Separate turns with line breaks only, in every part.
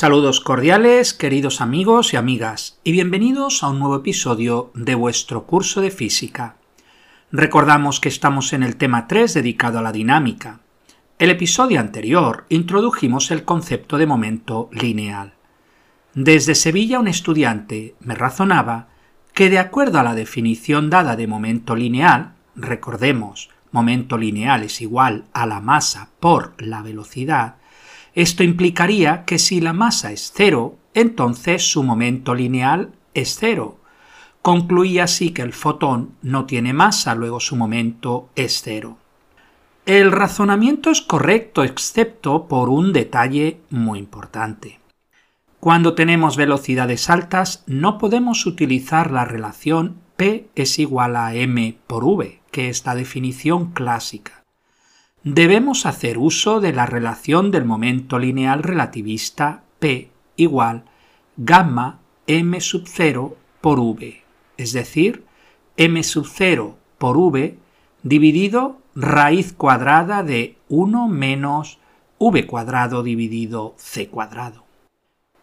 Saludos cordiales, queridos amigos y amigas, y bienvenidos a un nuevo episodio de vuestro curso de física. Recordamos que estamos en el tema 3 dedicado a la dinámica. El episodio anterior introdujimos el concepto de momento lineal. Desde Sevilla un estudiante me razonaba que de acuerdo a la definición dada de momento lineal, recordemos, momento lineal es igual a la masa por la velocidad, esto implicaría que si la masa es cero, entonces su momento lineal es cero. Concluía así que el fotón no tiene masa, luego su momento es cero. El razonamiento es correcto excepto por un detalle muy importante. Cuando tenemos velocidades altas no podemos utilizar la relación P es igual a m por v, que es la definición clásica debemos hacer uso de la relación del momento lineal relativista P igual gamma m sub 0 por v, es decir, m sub 0 por v dividido raíz cuadrada de 1 menos v cuadrado dividido c cuadrado.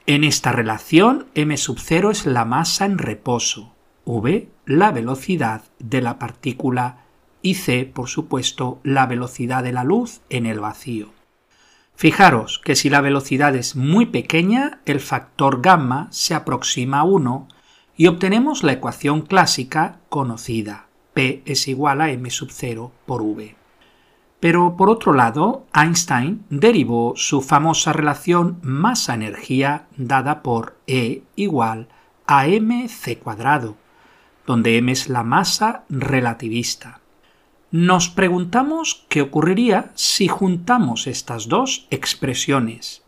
En esta relación, m sub 0 es la masa en reposo, v la velocidad de la partícula y c, por supuesto, la velocidad de la luz en el vacío. Fijaros que si la velocidad es muy pequeña, el factor gamma se aproxima a 1 y obtenemos la ecuación clásica conocida, P es igual a m sub 0 por v. Pero por otro lado, Einstein derivó su famosa relación masa-energía dada por E igual a mc cuadrado, donde m es la masa relativista. Nos preguntamos qué ocurriría si juntamos estas dos expresiones.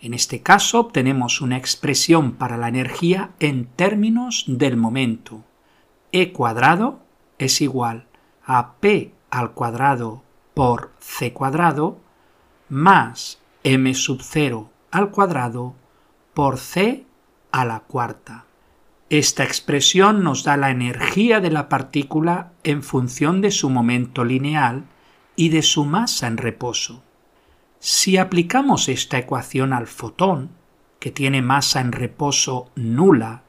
En este caso obtenemos una expresión para la energía en términos del momento. E cuadrado es igual a P al cuadrado por C cuadrado más M sub 0 al cuadrado por C a la cuarta. Esta expresión nos da la energía de la partícula en función de su momento lineal y de su masa en reposo. Si aplicamos esta ecuación al fotón, que tiene masa en reposo nula,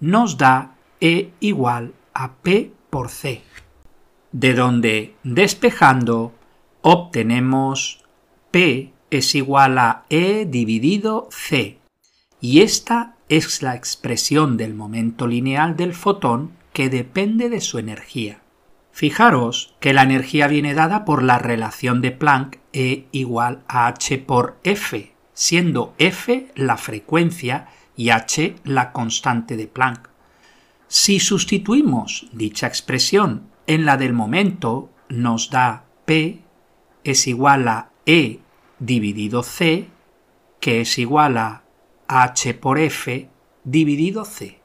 nos da E igual a P por C, de donde, despejando, obtenemos P es igual a E dividido C, y esta es la expresión del momento lineal del fotón que depende de su energía. Fijaros que la energía viene dada por la relación de Planck E igual a h por f, siendo f la frecuencia y h la constante de Planck. Si sustituimos dicha expresión en la del momento, nos da P es igual a E dividido C, que es igual a h por f dividido c.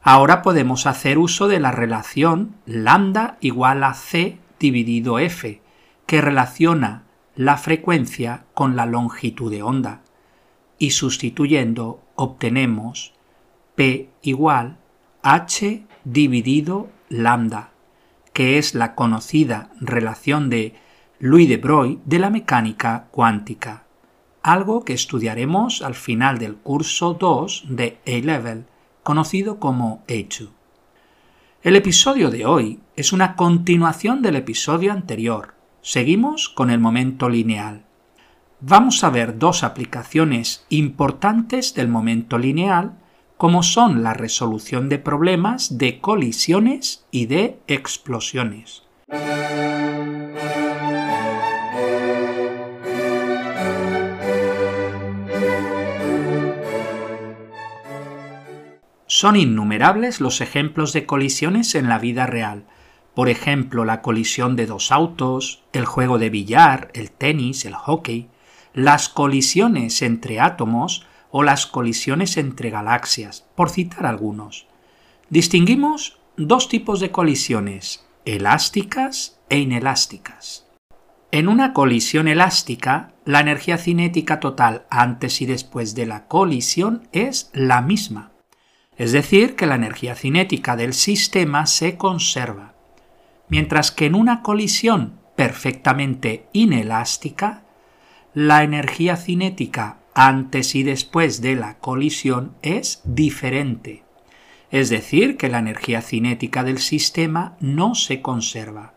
Ahora podemos hacer uso de la relación lambda igual a c dividido f, que relaciona la frecuencia con la longitud de onda, y sustituyendo obtenemos p igual h dividido lambda, que es la conocida relación de Louis de Broglie de la mecánica cuántica algo que estudiaremos al final del curso 2 de A-Level, conocido como A2. El episodio de hoy es una continuación del episodio anterior. Seguimos con el momento lineal. Vamos a ver dos aplicaciones importantes del momento lineal, como son la resolución de problemas de colisiones y de explosiones. Son innumerables los ejemplos de colisiones en la vida real. Por ejemplo, la colisión de dos autos, el juego de billar, el tenis, el hockey, las colisiones entre átomos o las colisiones entre galaxias, por citar algunos. Distinguimos dos tipos de colisiones, elásticas e inelásticas. En una colisión elástica, la energía cinética total antes y después de la colisión es la misma es decir, que la energía cinética del sistema se conserva, mientras que en una colisión perfectamente inelástica, la energía cinética antes y después de la colisión es diferente. Es decir, que la energía cinética del sistema no se conserva.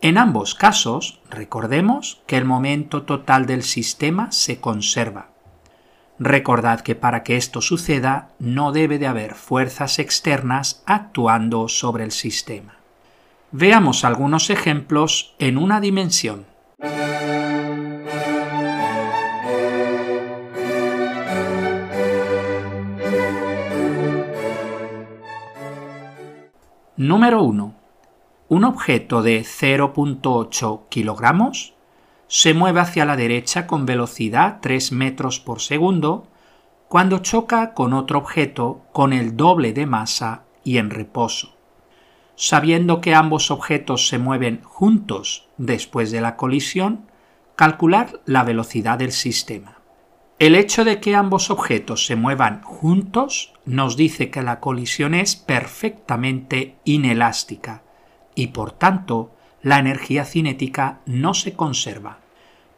En ambos casos, recordemos que el momento total del sistema se conserva. Recordad que para que esto suceda no debe de haber fuerzas externas actuando sobre el sistema. Veamos algunos ejemplos en una dimensión. Número 1. Un objeto de 0.8 kilogramos se mueve hacia la derecha con velocidad 3 metros por segundo cuando choca con otro objeto con el doble de masa y en reposo. Sabiendo que ambos objetos se mueven juntos después de la colisión, calcular la velocidad del sistema. El hecho de que ambos objetos se muevan juntos nos dice que la colisión es perfectamente inelástica y por tanto la energía cinética no se conserva.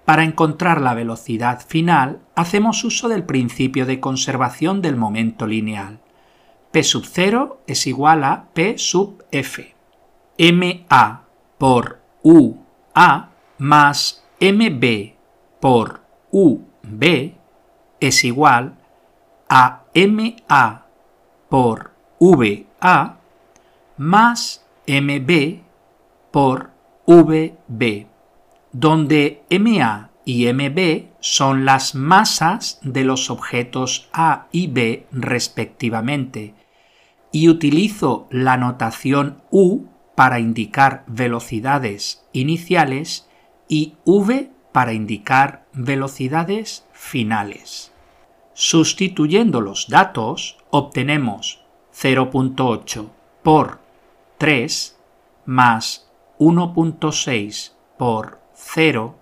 Para encontrar la velocidad final hacemos uso del principio de conservación del momento lineal. P sub 0 es igual a P sub F. MA por UA más MB por UB es igual a MA por VA más MB por VB, donde MA y MB son las masas de los objetos A y B respectivamente, y utilizo la notación U para indicar velocidades iniciales y V para indicar velocidades finales. Sustituyendo los datos, obtenemos 0.8 por 3 más 1.6 por 0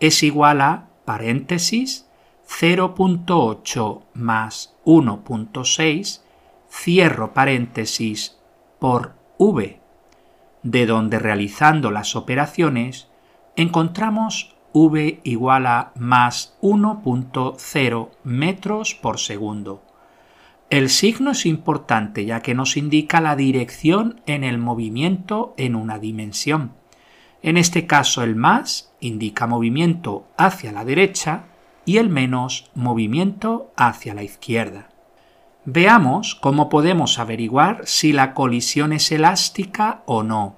es igual a paréntesis 0.8 más 1.6 cierro paréntesis por v, de donde realizando las operaciones encontramos v igual a más 1.0 metros por segundo. El signo es importante ya que nos indica la dirección en el movimiento en una dimensión. En este caso el más indica movimiento hacia la derecha y el menos movimiento hacia la izquierda. Veamos cómo podemos averiguar si la colisión es elástica o no.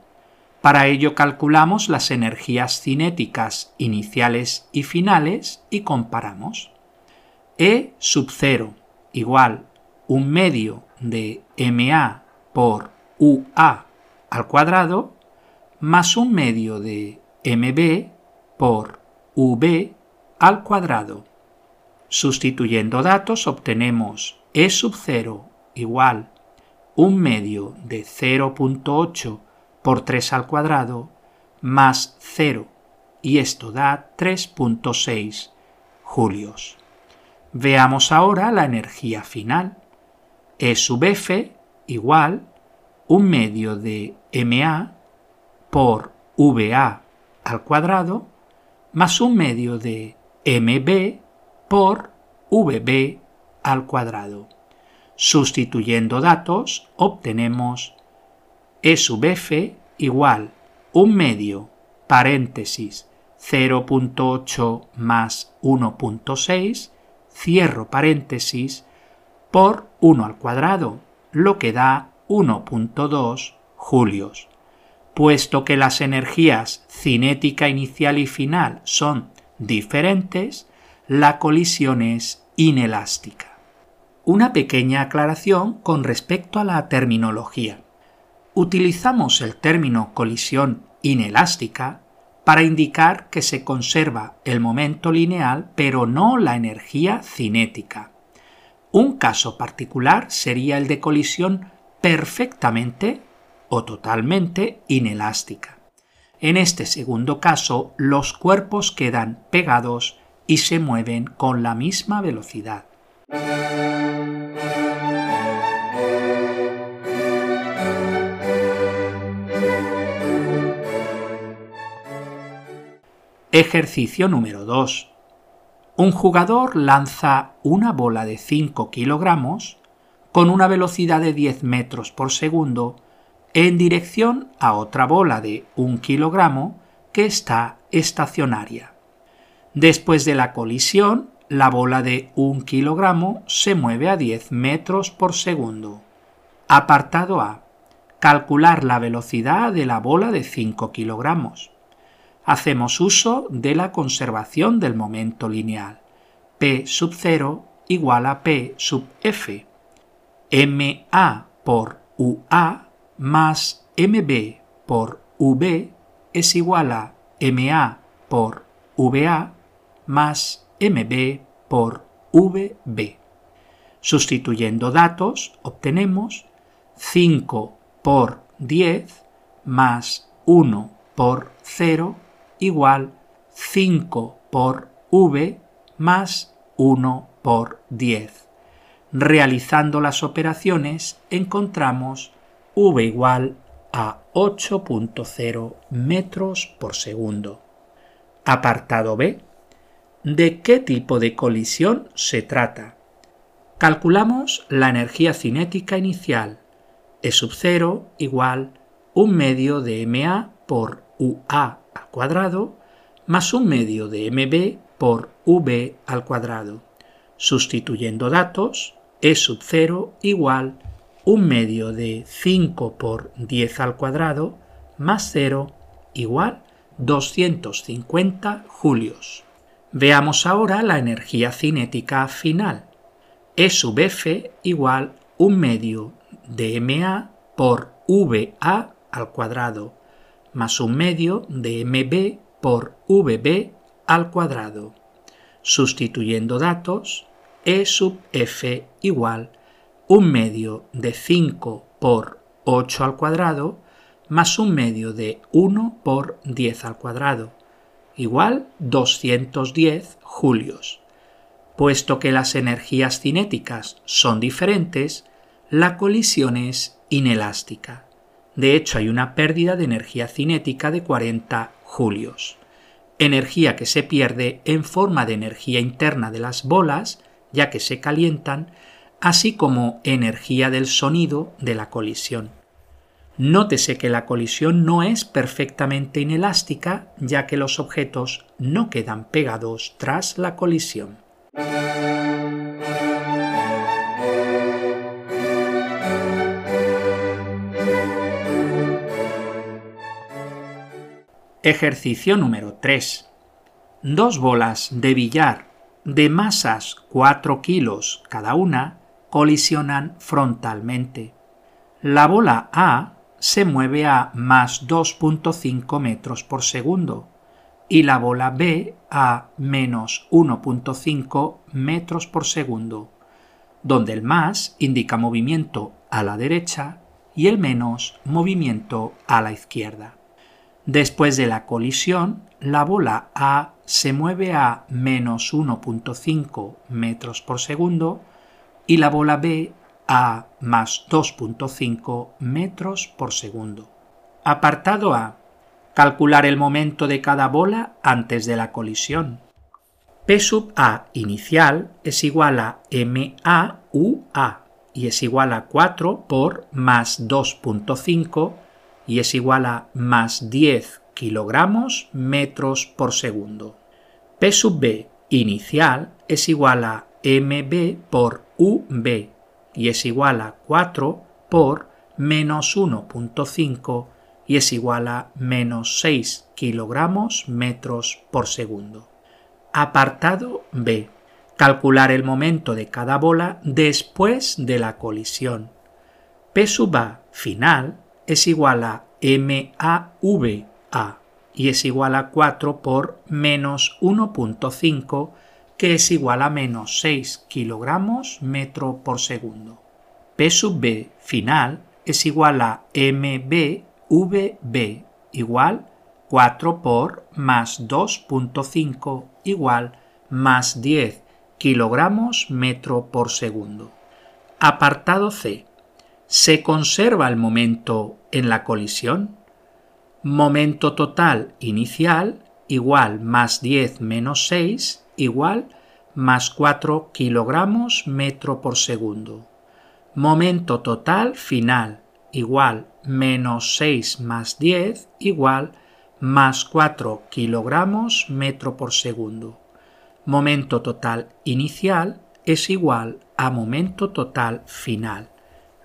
Para ello calculamos las energías cinéticas iniciales y finales y comparamos. E sub 0 igual un medio de MA por UA al cuadrado más un medio de MB por UB al cuadrado. Sustituyendo datos obtenemos E sub 0 igual un medio de 0.8 por 3 al cuadrado más 0 y esto da 3.6 julios. Veamos ahora la energía final. E sub F igual un medio de MA por VA al cuadrado más un medio de MB por VB al cuadrado. Sustituyendo datos obtenemos E sub f igual un medio paréntesis 0.8 más 1.6 cierro paréntesis por 1 al cuadrado, lo que da 1.2 julios. Puesto que las energías cinética inicial y final son diferentes, la colisión es inelástica. Una pequeña aclaración con respecto a la terminología utilizamos el término colisión inelástica para indicar que se conserva el momento lineal pero no la energía cinética. Un caso particular sería el de colisión perfectamente o totalmente inelástica. En este segundo caso, los cuerpos quedan pegados y se mueven con la misma velocidad. Ejercicio número 2. Un jugador lanza una bola de 5 kilogramos con una velocidad de 10 metros por segundo en dirección a otra bola de 1 kilogramo que está estacionaria. Después de la colisión, la bola de 1 kilogramo se mueve a 10 metros por segundo. Apartado A. Calcular la velocidad de la bola de 5 kilogramos. Hacemos uso de la conservación del momento lineal. P sub 0 igual a P sub F. MA por UA más MB por UB es igual a MA por VA más MB por VB. Sustituyendo datos obtenemos 5 por 10 más 1 por 0 igual 5 por V más 1 por 10. Realizando las operaciones encontramos V igual a 8.0 metros por segundo. Apartado B. ¿De qué tipo de colisión se trata? Calculamos la energía cinética inicial, E sub 0 igual un medio de MA por UA al cuadrado más un medio de MB por V al cuadrado. Sustituyendo datos, E sub 0 igual un medio de 5 por 10 al cuadrado más 0 igual 250 julios. Veamos ahora la energía cinética final. E sub F igual un medio de MA por VA al cuadrado más un medio de MB por VB al cuadrado. Sustituyendo datos, E sub F igual un medio de 5 por 8 al cuadrado más un medio de 1 por 10 al cuadrado, igual 210 julios. Puesto que las energías cinéticas son diferentes, la colisión es inelástica. De hecho, hay una pérdida de energía cinética de 40 julios, energía que se pierde en forma de energía interna de las bolas, ya que se calientan, así como energía del sonido de la colisión. Nótese que la colisión no es perfectamente inelástica, ya que los objetos no quedan pegados tras la colisión. Ejercicio número 3. Dos bolas de billar de masas 4 kilos cada una colisionan frontalmente. La bola A se mueve a más 2.5 metros por segundo y la bola B a menos 1.5 metros por segundo, donde el más indica movimiento a la derecha y el menos movimiento a la izquierda. Después de la colisión, la bola A se mueve a menos 1.5 metros por segundo y la bola B a más 2.5 metros por segundo. Apartado A. Calcular el momento de cada bola antes de la colisión. P sub A inicial es igual a MA UA y es igual a 4 por más 2.5 y es igual a más 10 kilogramos metros por segundo. P sub B inicial es igual a MB por UB y es igual a 4 por menos 1.5 y es igual a menos 6 kilogramos metros por segundo. Apartado B. Calcular el momento de cada bola después de la colisión. P sub A final es igual a MAVA y es igual a 4 por menos 1.5 que es igual a menos 6 kilogramos metro por segundo. P sub B final es igual a MBVB igual 4 por más 2.5 igual más 10 kilogramos metro por segundo. Apartado C. ¿Se conserva el momento en la colisión? Momento total inicial igual más 10 menos 6 igual más 4 kilogramos metro por segundo. Momento total final igual menos 6 más 10 igual más 4 kilogramos metro por segundo. Momento total inicial es igual a momento total final.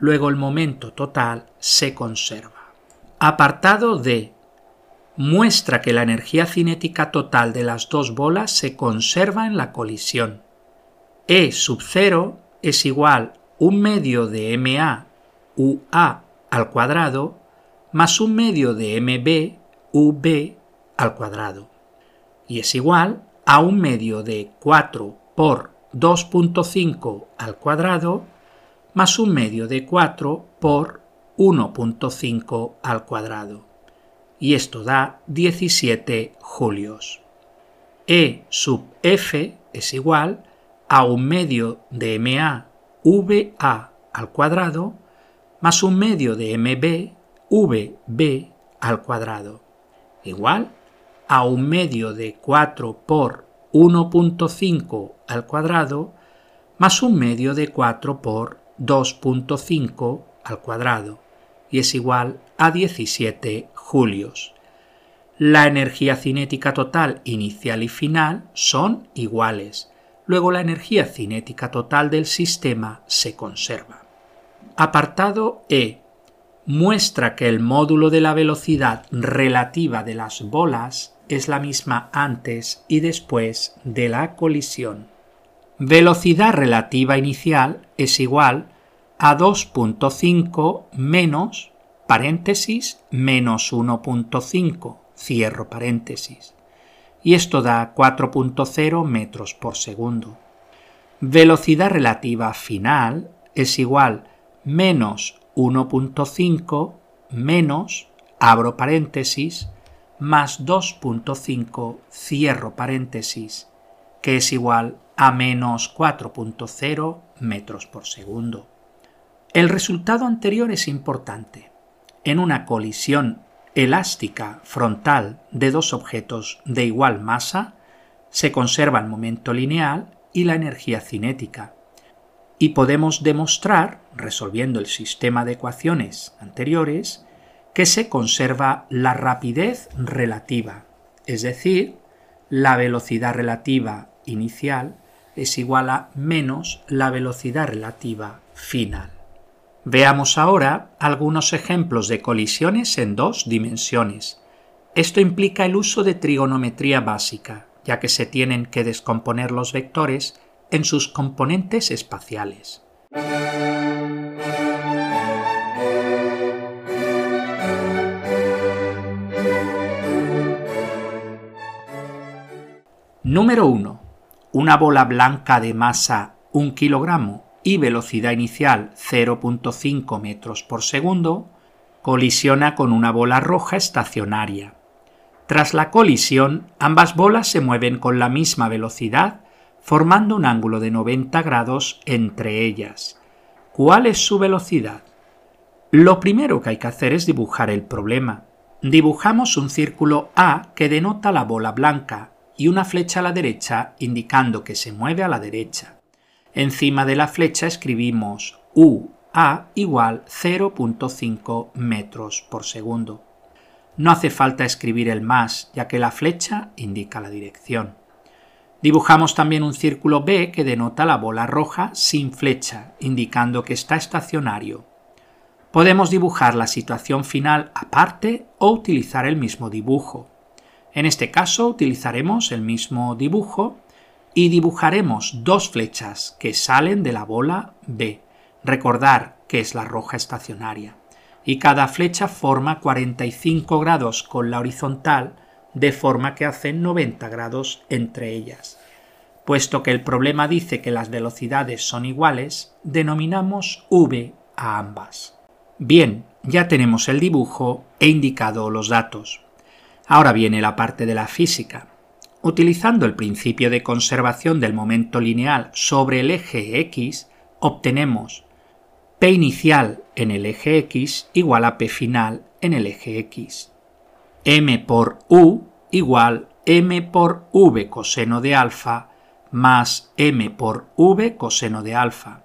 Luego el momento total se conserva. Apartado D. Muestra que la energía cinética total de las dos bolas se conserva en la colisión. E sub 0 es igual un medio de MA UA al cuadrado más un medio de MB UB al cuadrado. Y es igual a un medio de 4 por 2.5 al cuadrado más un medio de 4 por 1.5 al cuadrado. Y esto da 17 julios. E sub f es igual a un medio de MA VA al cuadrado más un medio de MB VB al cuadrado igual a un medio de 4 por 1.5 al cuadrado más un medio de 4 por 2.5 al cuadrado y es igual a 17 julios. La energía cinética total inicial y final son iguales. Luego la energía cinética total del sistema se conserva. Apartado E. Muestra que el módulo de la velocidad relativa de las bolas es la misma antes y después de la colisión. Velocidad relativa inicial es igual a 2.5 menos paréntesis menos 1.5 cierro paréntesis y esto da 4.0 metros por segundo. Velocidad relativa final es igual menos 1.5 menos abro paréntesis más 2.5 cierro paréntesis que es igual a menos 4.0 metros por segundo. El resultado anterior es importante. En una colisión elástica frontal de dos objetos de igual masa, se conserva el momento lineal y la energía cinética. Y podemos demostrar, resolviendo el sistema de ecuaciones anteriores, que se conserva la rapidez relativa, es decir, la velocidad relativa inicial es igual a menos la velocidad relativa final. Veamos ahora algunos ejemplos de colisiones en dos dimensiones. Esto implica el uso de trigonometría básica, ya que se tienen que descomponer los vectores en sus componentes espaciales. Número 1. Una bola blanca de masa 1 kilogramo y velocidad inicial 0.5 metros por segundo, colisiona con una bola roja estacionaria. Tras la colisión, ambas bolas se mueven con la misma velocidad, formando un ángulo de 90 grados entre ellas. ¿Cuál es su velocidad? Lo primero que hay que hacer es dibujar el problema. Dibujamos un círculo A que denota la bola blanca y una flecha a la derecha indicando que se mueve a la derecha. Encima de la flecha escribimos UA igual 0.5 metros por segundo. No hace falta escribir el más, ya que la flecha indica la dirección. Dibujamos también un círculo B que denota la bola roja sin flecha, indicando que está estacionario. Podemos dibujar la situación final aparte o utilizar el mismo dibujo. En este caso utilizaremos el mismo dibujo y dibujaremos dos flechas que salen de la bola B. Recordar que es la roja estacionaria. Y cada flecha forma 45 grados con la horizontal, de forma que hacen 90 grados entre ellas. Puesto que el problema dice que las velocidades son iguales, denominamos V a ambas. Bien, ya tenemos el dibujo e indicado los datos. Ahora viene la parte de la física. Utilizando el principio de conservación del momento lineal sobre el eje x, obtenemos P inicial en el eje x igual a P final en el eje x. M por U igual M por V coseno de alfa más m por v coseno de alfa.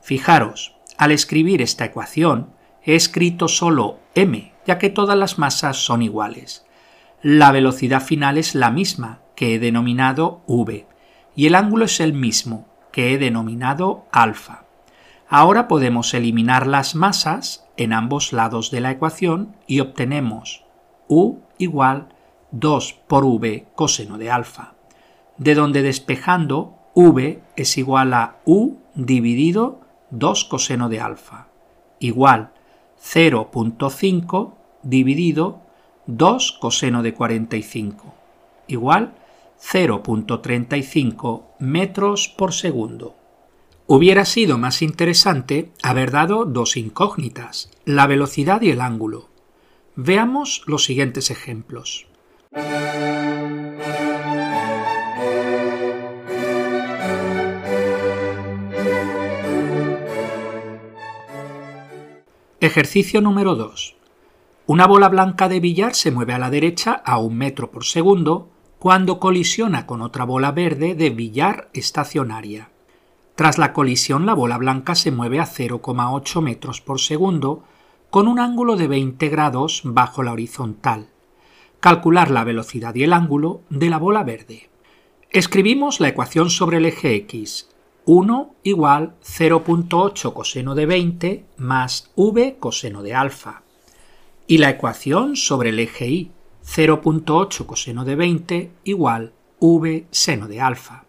Fijaros, al escribir esta ecuación he escrito solo m, ya que todas las masas son iguales. La velocidad final es la misma, que he denominado v, y el ángulo es el mismo, que he denominado alfa. Ahora podemos eliminar las masas en ambos lados de la ecuación y obtenemos u igual 2 por v coseno de alfa, de donde despejando v es igual a u dividido 2 coseno de alfa, igual 0.5 dividido 2 coseno de 45, igual 0.35 metros por segundo. Hubiera sido más interesante haber dado dos incógnitas, la velocidad y el ángulo. Veamos los siguientes ejemplos. Ejercicio número 2. Una bola blanca de billar se mueve a la derecha a un metro por segundo cuando colisiona con otra bola verde de billar estacionaria. Tras la colisión, la bola blanca se mueve a 0,8 metros por segundo con un ángulo de 20 grados bajo la horizontal. Calcular la velocidad y el ángulo de la bola verde. Escribimos la ecuación sobre el eje X. 1 igual 0.8 coseno de 20 más v coseno de alfa. Y la ecuación sobre el eje Y. 0.8 coseno de 20 igual v seno de alfa.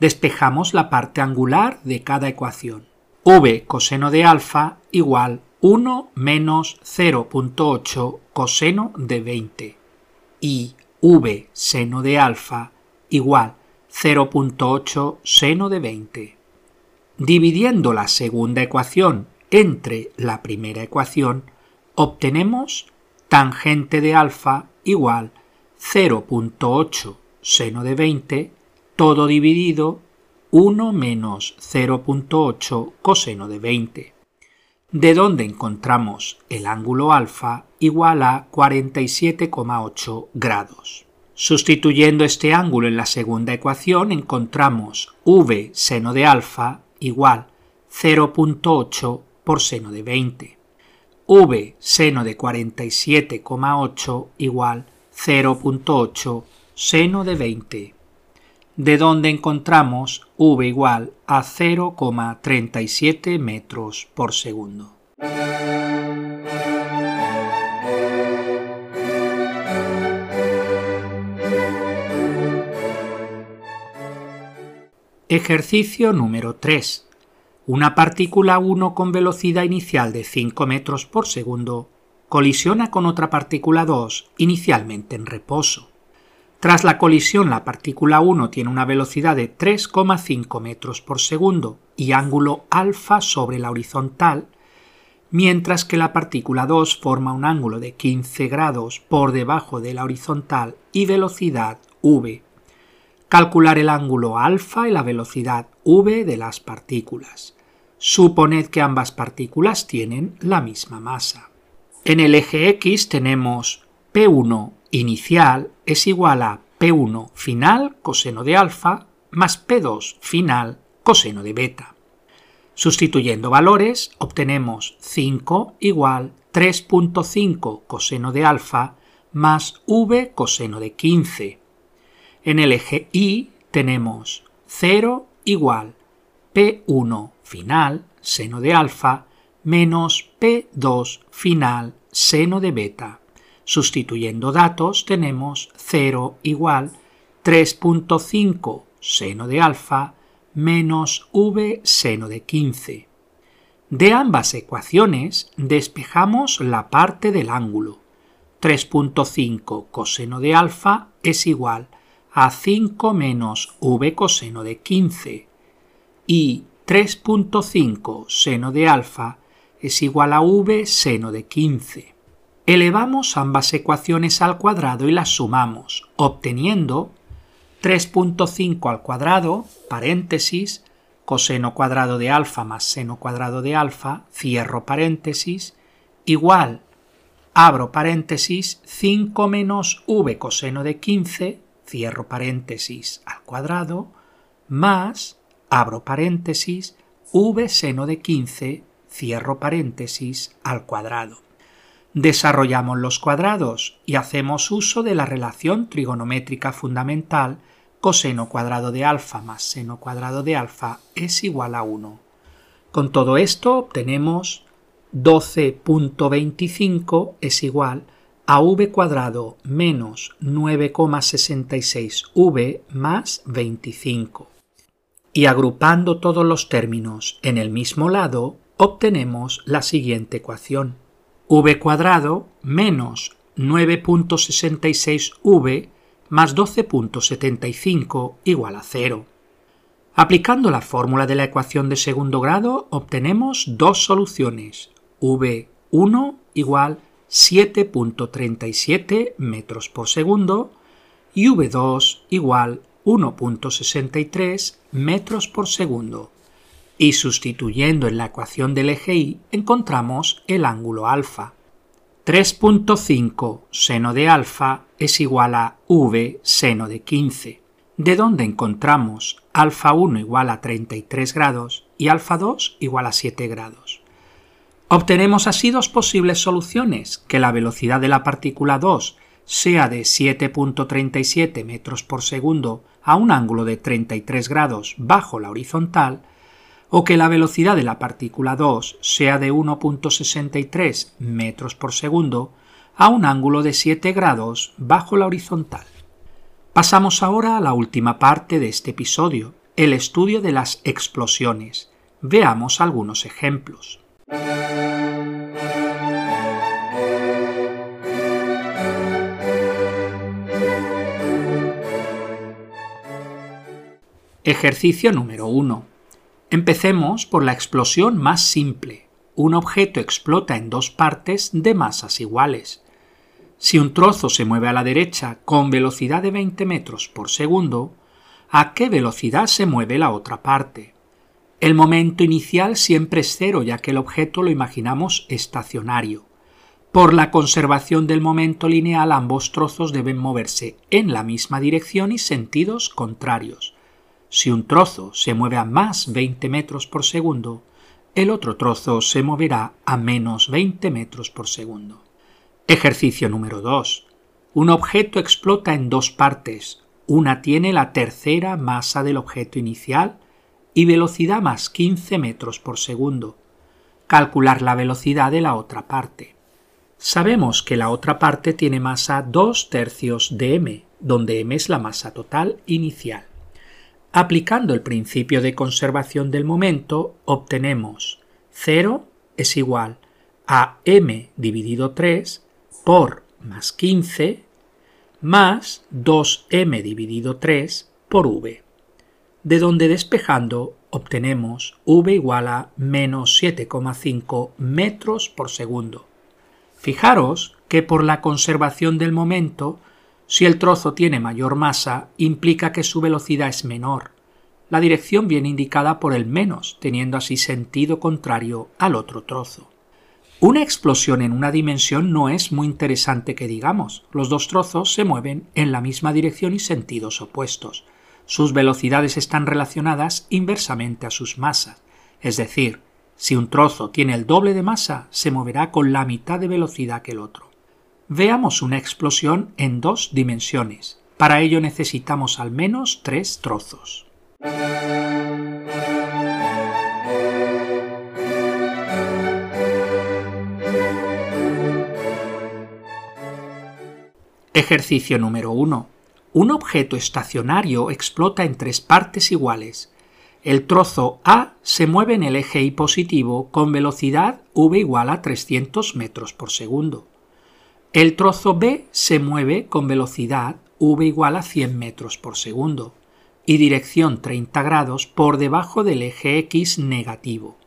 Despejamos la parte angular de cada ecuación. v coseno de alfa igual 1 menos 0.8 coseno de 20 y v seno de alfa igual 0.8 seno de 20. Dividiendo la segunda ecuación entre la primera ecuación, obtenemos tangente de alfa igual 0.8 seno de 20 todo dividido 1 menos 0.8 coseno de 20, de donde encontramos el ángulo alfa igual a 47,8 grados. Sustituyendo este ángulo en la segunda ecuación encontramos v seno de alfa igual 0.8 por seno de 20 v seno de 47,8 igual 0.8 seno de 20, de donde encontramos v igual a 0,37 metros por segundo. Ejercicio número 3 una partícula 1 con velocidad inicial de 5 metros por segundo colisiona con otra partícula 2 inicialmente en reposo. Tras la colisión, la partícula 1 tiene una velocidad de 3,5 metros por segundo y ángulo alfa sobre la horizontal, mientras que la partícula 2 forma un ángulo de 15 grados por debajo de la horizontal y velocidad v calcular el ángulo alfa y la velocidad v de las partículas. Suponed que ambas partículas tienen la misma masa. En el eje X tenemos P1 inicial es igual a P1 final coseno de alfa más P2 final coseno de beta. Sustituyendo valores obtenemos 5 igual 3.5 coseno de alfa más v coseno de 15 en el eje Y tenemos 0 igual P1 final, seno de alfa, menos P2 final, seno de beta. Sustituyendo datos tenemos 0 igual 3.5 seno de alfa menos v seno de 15. De ambas ecuaciones despejamos la parte del ángulo. 3.5 coseno de alfa es igual a 5 menos v coseno de 15 y 3.5 seno de alfa es igual a v seno de 15. Elevamos ambas ecuaciones al cuadrado y las sumamos, obteniendo 3.5 al cuadrado, paréntesis, coseno cuadrado de alfa más seno cuadrado de alfa, cierro paréntesis, igual, abro paréntesis, 5 menos v coseno de 15 cierro paréntesis al cuadrado, más, abro paréntesis, v seno de 15, cierro paréntesis, al cuadrado. Desarrollamos los cuadrados y hacemos uso de la relación trigonométrica fundamental coseno cuadrado de alfa más seno cuadrado de alfa es igual a 1. Con todo esto obtenemos 12.25 es igual a v cuadrado menos 9,66v más 25. Y agrupando todos los términos en el mismo lado, obtenemos la siguiente ecuación. v cuadrado menos 9.66v más 12.75 igual a 0. Aplicando la fórmula de la ecuación de segundo grado, obtenemos dos soluciones. v1 igual 7.37 metros por segundo y v2 igual 1.63 metros por segundo. Y sustituyendo en la ecuación del eje y encontramos el ángulo alfa. 3.5 seno de alfa es igual a v seno de 15, de donde encontramos alfa 1 igual a 33 grados y alfa 2 igual a 7 grados. Obtenemos así dos posibles soluciones, que la velocidad de la partícula 2 sea de 7.37 metros por segundo a un ángulo de 33 grados bajo la horizontal, o que la velocidad de la partícula 2 sea de 1.63 metros por segundo a un ángulo de 7 grados bajo la horizontal. Pasamos ahora a la última parte de este episodio, el estudio de las explosiones. Veamos algunos ejemplos. Ejercicio número 1. Empecemos por la explosión más simple. Un objeto explota en dos partes de masas iguales. Si un trozo se mueve a la derecha con velocidad de 20 metros por segundo, ¿a qué velocidad se mueve la otra parte? El momento inicial siempre es cero ya que el objeto lo imaginamos estacionario. Por la conservación del momento lineal ambos trozos deben moverse en la misma dirección y sentidos contrarios. Si un trozo se mueve a más 20 metros por segundo, el otro trozo se moverá a menos 20 metros por segundo. Ejercicio número 2. Un objeto explota en dos partes. Una tiene la tercera masa del objeto inicial y velocidad más 15 metros por segundo. Calcular la velocidad de la otra parte. Sabemos que la otra parte tiene masa 2 tercios de m, donde m es la masa total inicial. Aplicando el principio de conservación del momento, obtenemos 0 es igual a m dividido 3 por más 15 más 2m dividido 3 por v, de donde despejando obtenemos v igual a menos 7,5 metros por segundo. Fijaros que por la conservación del momento si el trozo tiene mayor masa, implica que su velocidad es menor. La dirección viene indicada por el menos, teniendo así sentido contrario al otro trozo. Una explosión en una dimensión no es muy interesante que digamos. Los dos trozos se mueven en la misma dirección y sentidos opuestos. Sus velocidades están relacionadas inversamente a sus masas. Es decir, si un trozo tiene el doble de masa, se moverá con la mitad de velocidad que el otro. Veamos una explosión en dos dimensiones. Para ello necesitamos al menos tres trozos. Ejercicio número 1. Un objeto estacionario explota en tres partes iguales. El trozo A se mueve en el eje Y positivo con velocidad v igual a 300 metros por segundo. El trozo B se mueve con velocidad v igual a 100 metros por segundo y dirección 30 grados por debajo del eje X negativo.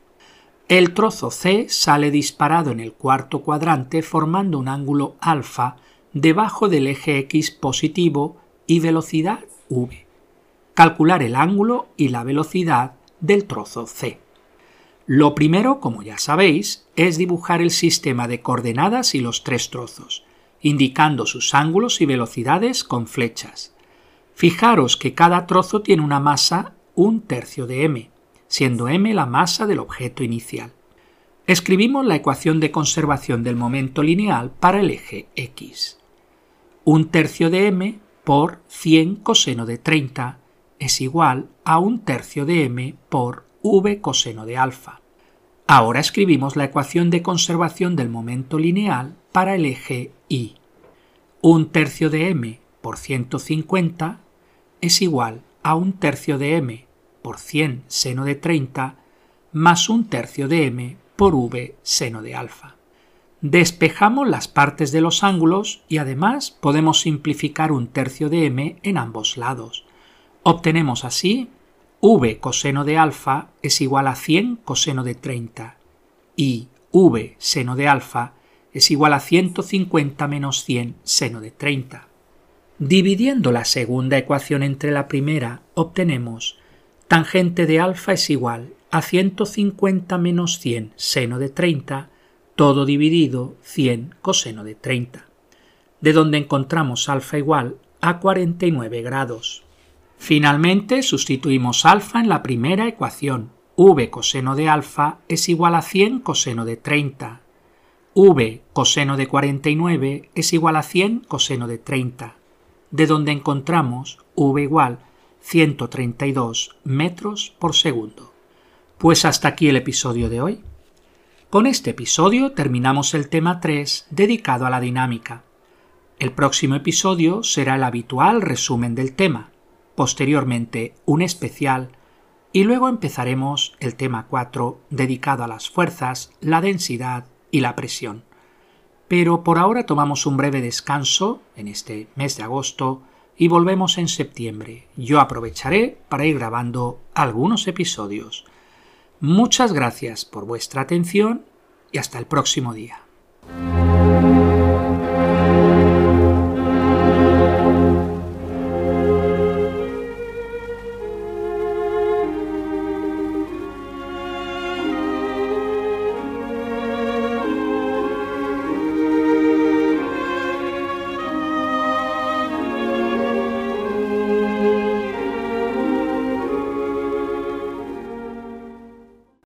El trozo C sale disparado en el cuarto cuadrante formando un ángulo alfa debajo del eje X positivo y velocidad v. Calcular el ángulo y la velocidad del trozo C. Lo primero, como ya sabéis, es dibujar el sistema de coordenadas y los tres trozos, indicando sus ángulos y velocidades con flechas. Fijaros que cada trozo tiene una masa un tercio de m, siendo m la masa del objeto inicial. Escribimos la ecuación de conservación del momento lineal para el eje x. Un tercio de m por 100 coseno de 30 es igual a un tercio de m por v coseno de alfa. Ahora escribimos la ecuación de conservación del momento lineal para el eje y. Un tercio de m por 150 es igual a un tercio de m por 100 seno de 30 más un tercio de m por v seno de alfa. Despejamos las partes de los ángulos y además podemos simplificar un tercio de m en ambos lados. Obtenemos así v coseno de alfa es igual a 100 coseno de 30 y v seno de alfa es igual a 150 menos 100 seno de 30. Dividiendo la segunda ecuación entre la primera, obtenemos tangente de alfa es igual a 150 menos 100 seno de 30, todo dividido 100 coseno de 30, de donde encontramos alfa igual a 49 grados. Finalmente sustituimos alfa en la primera ecuación. v coseno de alfa es igual a 100 coseno de 30. v coseno de 49 es igual a 100 coseno de 30, de donde encontramos v igual 132 metros por segundo. Pues hasta aquí el episodio de hoy. Con este episodio terminamos el tema 3 dedicado a la dinámica. El próximo episodio será el habitual resumen del tema posteriormente un especial y luego empezaremos el tema 4 dedicado a las fuerzas, la densidad y la presión. Pero por ahora tomamos un breve descanso en este mes de agosto y volvemos en septiembre. Yo aprovecharé para ir grabando algunos episodios. Muchas gracias por vuestra atención y hasta el próximo día.